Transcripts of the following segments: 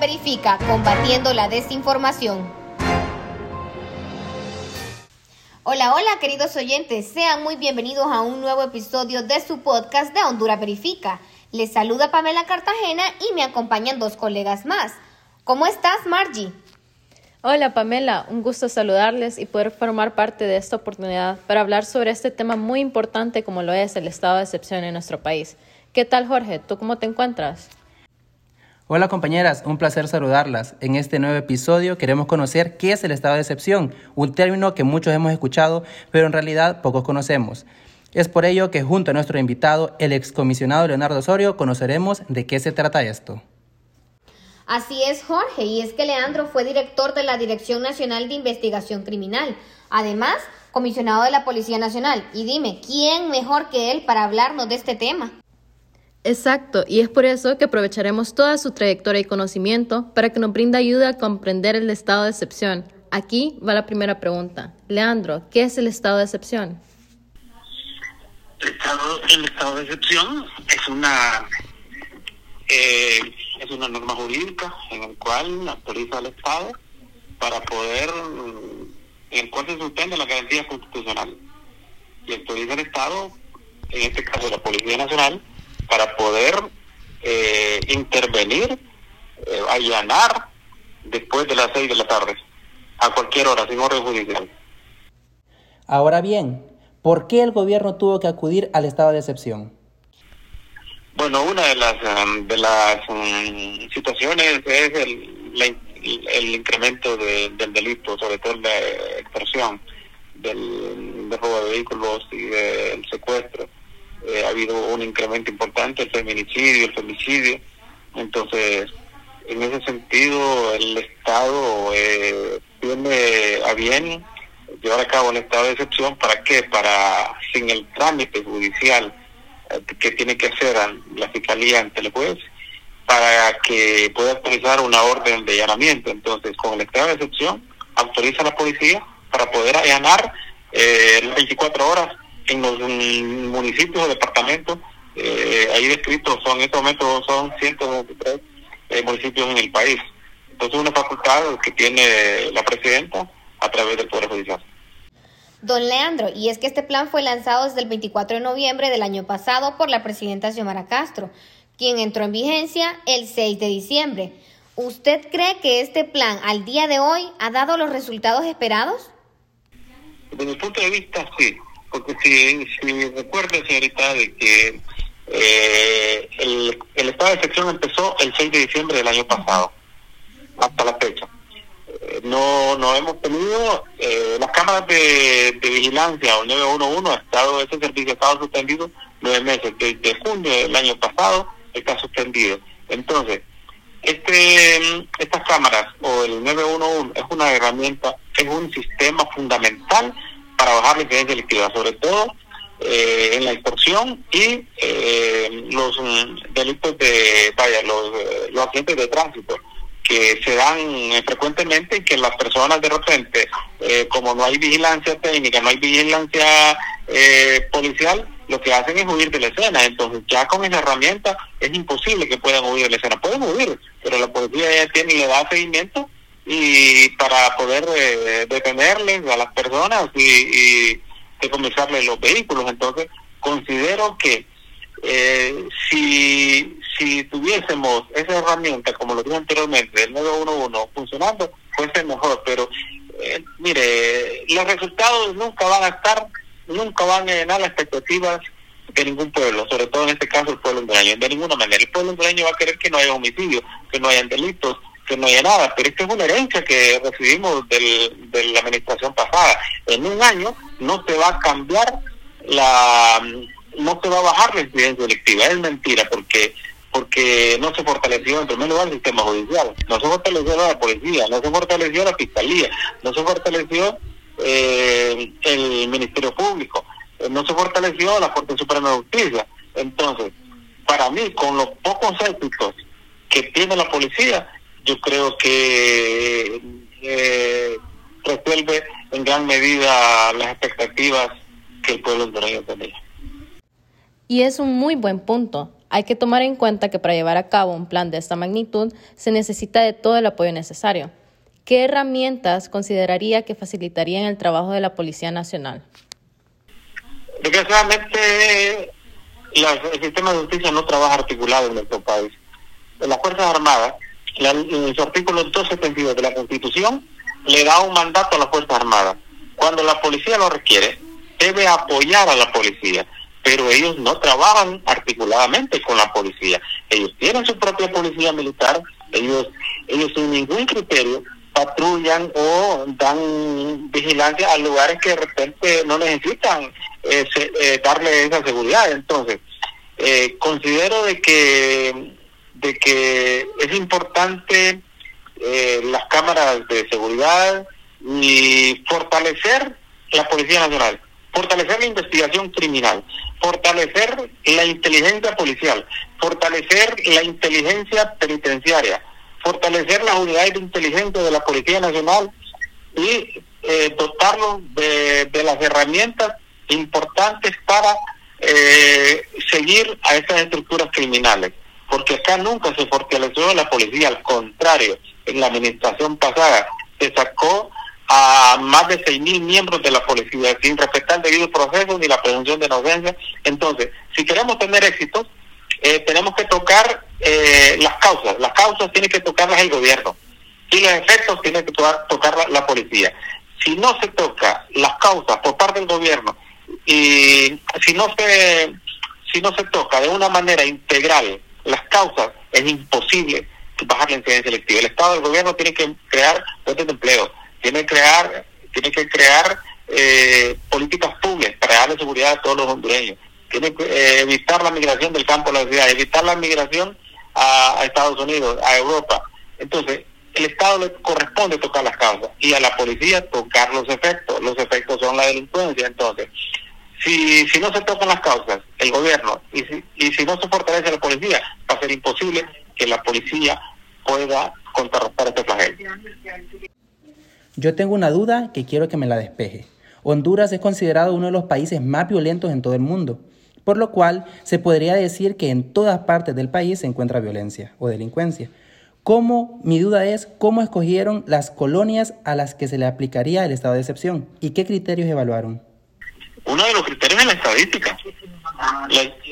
Verifica, combatiendo la desinformación. Hola, hola queridos oyentes, sean muy bienvenidos a un nuevo episodio de su podcast de Honduras Verifica. Les saluda Pamela Cartagena y me acompañan dos colegas más. ¿Cómo estás, Margie? Hola Pamela, un gusto saludarles y poder formar parte de esta oportunidad para hablar sobre este tema muy importante como lo es el estado de excepción en nuestro país. ¿Qué tal Jorge? ¿Tú cómo te encuentras? Hola compañeras, un placer saludarlas. En este nuevo episodio queremos conocer qué es el estado de excepción, un término que muchos hemos escuchado, pero en realidad pocos conocemos. Es por ello que junto a nuestro invitado, el excomisionado Leonardo Osorio, conoceremos de qué se trata esto. Así es, Jorge, y es que Leandro fue director de la Dirección Nacional de Investigación Criminal, además, comisionado de la Policía Nacional. Y dime, ¿quién mejor que él para hablarnos de este tema? Exacto, y es por eso que aprovecharemos toda su trayectoria y conocimiento para que nos brinde ayuda a comprender el estado de excepción. Aquí va la primera pregunta. Leandro, ¿qué es el estado de excepción? El estado, el estado de excepción es una eh, es una norma jurídica en el cual autoriza al Estado para poder, en el cual se suspende la garantía constitucional y autoriza al Estado, en este caso la Policía Nacional, para poder eh, intervenir, eh, allanar después de las seis de la tarde, a cualquier hora, sin orden judicial. Ahora bien, ¿por qué el gobierno tuvo que acudir al estado de excepción? Bueno, una de las um, de las um, situaciones es el, el incremento del delito, sobre todo la extorsión, del, robo de vehículos y del secuestro. Eh, ha habido un incremento importante, el feminicidio, el femicidio. Entonces, en ese sentido, el Estado eh, tiene a bien llevar a cabo el estado de excepción. ¿Para qué? Para, sin el trámite judicial que tiene que hacer la fiscalía ante el juez para que pueda autorizar una orden de allanamiento. Entonces, con el estado de excepción, autoriza a la policía para poder allanar eh, las 24 horas en los municipios o departamentos. Eh, ahí descritos son, en estos momentos son 123 eh, municipios en el país. Entonces, una facultad que tiene la presidenta a través del Poder Judicial. Don Leandro, y es que este plan fue lanzado desde el 24 de noviembre del año pasado por la presidenta Xiomara Castro, quien entró en vigencia el 6 de diciembre. ¿Usted cree que este plan al día de hoy ha dado los resultados esperados? Desde mi punto de vista, sí, porque si, si recuerda, señorita, de que eh, el, el estado de excepción empezó el 6 de diciembre del año pasado, hasta la fecha. No, no hemos tenido eh, las cámaras de, vigilancia o 911 ha estado ese servicio ha estado suspendido nueve meses desde junio del año pasado está suspendido. Entonces este estas cámaras o el 911 es una herramienta es un sistema fundamental para bajar la incidencia delictiva sobre todo eh, en la extorsión y eh, los mm, delitos de vaya los los accidentes de tránsito que se dan eh, frecuentemente y que las personas de repente, eh, como no hay vigilancia técnica, no hay vigilancia eh, policial, lo que hacen es huir de la escena. Entonces ya con esa herramienta es imposible que puedan huir de la escena. Pueden huir, pero la policía ya tiene y le da seguimiento y para poder detenerles a las personas y, y decomisarles los vehículos. Entonces considero que si si tuviésemos esa herramienta, como lo dije anteriormente, del 911 funcionando, fuese mejor. Pero, eh, mire, los resultados nunca van a estar, nunca van a llenar las expectativas de ningún pueblo, sobre todo en este caso el pueblo hondureño. De ninguna manera. El pueblo hondureño va a querer que no haya homicidio, que no haya delitos, que no nada. Pero esta es una herencia que recibimos del, de la administración pasada. En un año no se va a cambiar la no se va a bajar la incidencia delictiva. Es mentira, porque porque no se fortaleció en primer lugar el sistema judicial, no se fortaleció la policía, no se fortaleció la fiscalía, no se fortaleció eh, el Ministerio Público, eh, no se fortaleció la Corte Suprema de Justicia. Entonces, para mí, con los pocos éxitos que tiene la policía, yo creo que eh, resuelve en gran medida las expectativas que el pueblo hondureño tenía. Y es un muy buen punto Hay que tomar en cuenta que para llevar a cabo un plan de esta magnitud se necesita de todo el apoyo necesario. ¿Qué herramientas consideraría que facilitarían el trabajo de la Policía Nacional? Desgraciadamente, el sistema de justicia no trabaja articulado en nuestro país. Las Fuerzas Armadas, en su artículo 272 de la Constitución, le da un mandato a las Fuerzas Armadas. Cuando la policía lo requiere, debe apoyar a la policía, pero ellos no trabajan articuladamente con la policía. Ellos tienen su propia policía militar, ellos, ellos sin ningún criterio patrullan o dan vigilancia a lugares que de repente no necesitan eh, eh, darle esa seguridad. Entonces, eh, considero de que de que es importante las cámaras de seguridad y fortalecer la Policía Nacional, fortalecer la investigación criminal, fortalecer la inteligencia policial, fortalecer la inteligencia penitenciaria, fortalecer las unidades de inteligencia de la Policía Nacional y eh, dotarlos de, las herramientas importantes para eh, seguir a esas estructuras criminales. Porque acá nunca se fortaleció la policía, al contrario, en la administración pasada se sacó a más de 6.000 miembros de la policía sin respetar el debido proceso ni la presunción de inocencia. Entonces, si queremos tener éxitos, eh, tenemos que tocar eh, las causas. Las causas tiene que tocarlas el gobierno y los efectos tiene que tocar, la, policía. Si no se toca las causas por parte del gobierno y si no se si no se toca de una manera integral las causas, es imposible bajar la incidencia electiva. El Estado, el gobierno tiene que crear fuentes de empleo, tiene que crear, tiene que crear eh, políticas públicas para darle seguridad a todos los hondureños tiene que eh, evitar la migración del campo a la ciudad, evitar la migración a, Estados Unidos, a Europa. Entonces, el Estado le corresponde tocar las causas y a la policía tocar los efectos. Los efectos son la delincuencia. Entonces, si, si no se tocan las causas, el gobierno, y si, y si no se fortalece la policía, va a ser imposible que la policía pueda contrarrestar este flagelo. Yo tengo una duda que quiero que me la despeje. Honduras es considerado uno de los países más violentos en todo el mundo por lo cual se podría decir que en todas partes del país se encuentra violencia o delincuencia. ¿Cómo, mi duda es, cómo escogieron las colonias a las que se le aplicaría el estado de excepción y qué criterios evaluaron? Uno de los criterios es la estadística.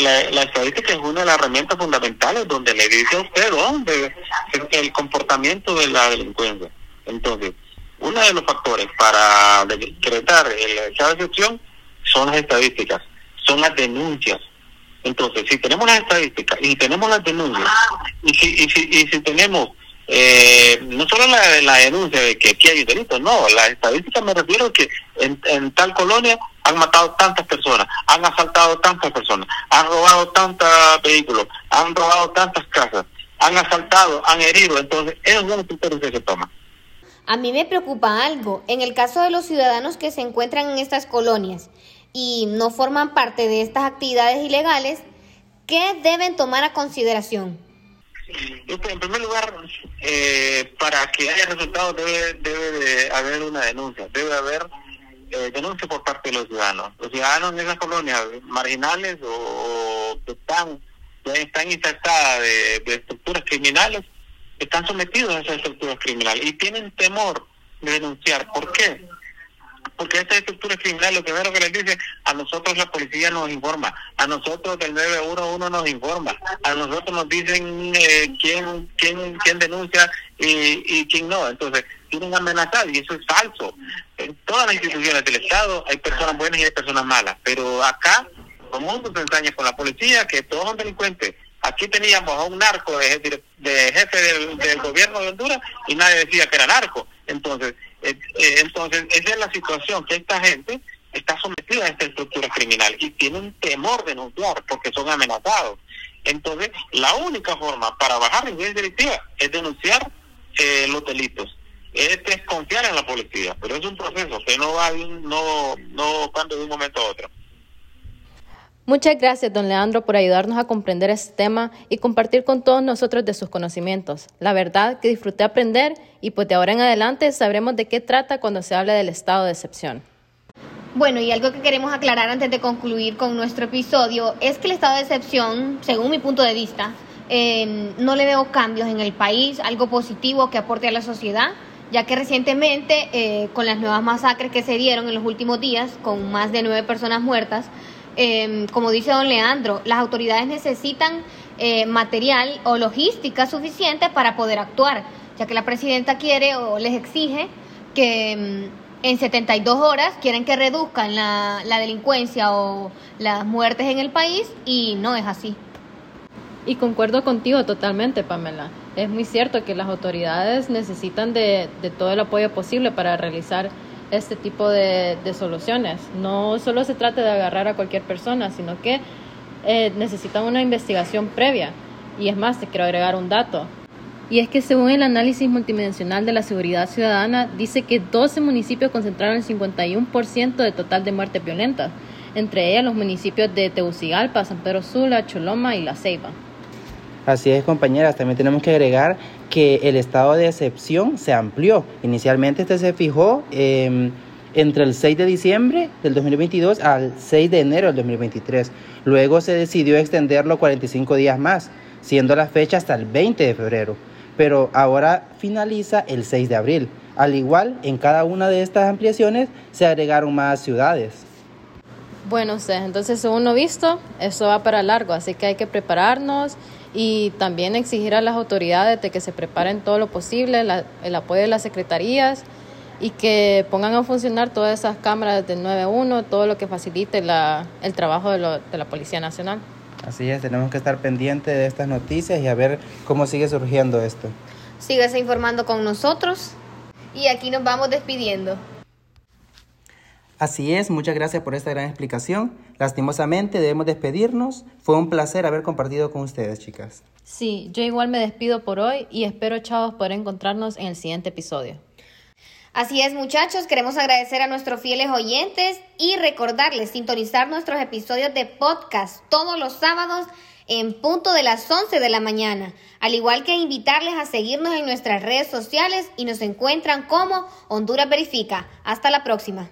La, estadística es una de las herramientas fundamentales donde le dice a usted dónde el comportamiento de la delincuencia. Entonces, uno de los factores para decretar de excepción son las estadísticas son las denuncias. Entonces, si tenemos las estadísticas y tenemos las denuncias, y si, y si, y si tenemos eh, no solo la, la denuncia de que aquí hay delitos, no, la estadística me refiero a que en, en tal colonia han matado tantas personas, han asaltado tantas personas, han robado tantos vehículos, han robado tantas casas, han asaltado, han herido, entonces esos son los criterios que se toman. A mí me preocupa algo, en el caso de los ciudadanos que se encuentran en estas colonias, y no forman parte de estas actividades ilegales, ¿qué deben tomar a consideración? En primer lugar, eh, para que haya resultados debe, debe de haber una denuncia, debe haber eh, denuncia por parte de los ciudadanos. Los ciudadanos de esas colonias marginales o, que están, están de, de estructuras criminales, están sometidos a esas estructuras criminales y tienen temor de denunciar. ¿Por qué? Porque esta estructura criminal lo primero que les dice, a nosotros la policía nos informa, a nosotros del 911 nos informa, a nosotros nos dicen eh, quién, quién, quién denuncia y, quién no. Entonces, tienen amenazado y eso es falso. En todas las instituciones del Estado hay personas buenas y hay personas malas, pero acá todo mundo se ensaña con la policía que todos son delincuentes. Aquí teníamos a un narco de, de jefe del gobierno de Honduras y nadie decía que era narco. Entonces, eh, eh, entonces, esa es la situación, que esta gente está sometida a esta estructura criminal y tienen temor de denunciar porque son amenazados. Entonces, la única forma para bajar la incidencia delictiva es denunciar eh, los delitos. Es desconfiar en la policía, pero es un proceso que no va no, no cambia de un momento a otro. Muchas gracias, don Leandro, por ayudarnos a comprender este tema y compartir con todos nosotros de sus conocimientos. La verdad que disfruté aprender y pues de ahora en adelante sabremos de qué trata cuando se habla del estado de excepción. Bueno, y algo que queremos aclarar antes de concluir con nuestro episodio es que el estado de excepción, según mi punto de vista, eh, no le veo cambios en el país, algo positivo que aporte a la sociedad, ya que recientemente, eh, con las nuevas masacres que se dieron en los últimos días, con más de nueve personas muertas, eh, como dice don Leandro, las autoridades necesitan material o logística suficiente para poder actuar, ya que la presidenta quiere o les exige que en 72 horas quieren que reduzcan la, la, delincuencia o las muertes en el país y no es así. Y concuerdo contigo totalmente, Pamela. Es muy cierto que las autoridades necesitan de, de todo el apoyo posible para realizar este tipo de, de, soluciones. No solo se trata de agarrar a cualquier persona, sino que eh, necesitan una investigación previa. Y es más, te quiero agregar un dato. Y es que según el análisis multidimensional de la seguridad ciudadana, dice que 12 municipios concentraron el 51% de total de muertes violentas, entre ellas los municipios de Tegucigalpa, San Pedro Sula, Choloma y La Ceiba. Así es, compañeras. También tenemos que agregar que el estado de excepción se amplió. Inicialmente este se fijó eh, entre el 6 de diciembre del 2022 al 6 de enero del 2023. Luego se decidió extenderlo 45 días más, siendo la fecha hasta el 20 de febrero pero ahora finaliza el 6 de abril. Al igual, en cada una de estas ampliaciones se agregaron más ciudades. Bueno, entonces según lo visto, eso va para largo, así que hay que prepararnos y también exigir a las autoridades de que se preparen todo lo posible, el apoyo de las secretarías y que pongan a funcionar todas esas cámaras del 911, todo lo que facilite el trabajo de, de la Policía Nacional. Así es, tenemos que estar pendientes de estas noticias y a ver cómo sigue surgiendo esto. Síguese informando con nosotros y aquí nos vamos despidiendo. Así es, muchas gracias por esta gran explicación. Lastimosamente debemos despedirnos. Fue un placer haber compartido con ustedes, chicas. Sí, yo igual me despido por hoy y espero, chavos, poder encontrarnos en el siguiente episodio. Así es, muchachos, queremos agradecer a nuestros fieles oyentes y recordarles sintonizar nuestros episodios de podcast todos los sábados en punto de las 11 de la mañana, al igual que invitarles a seguirnos en nuestras redes sociales y nos encuentran como Honduras Verifica. Hasta la próxima.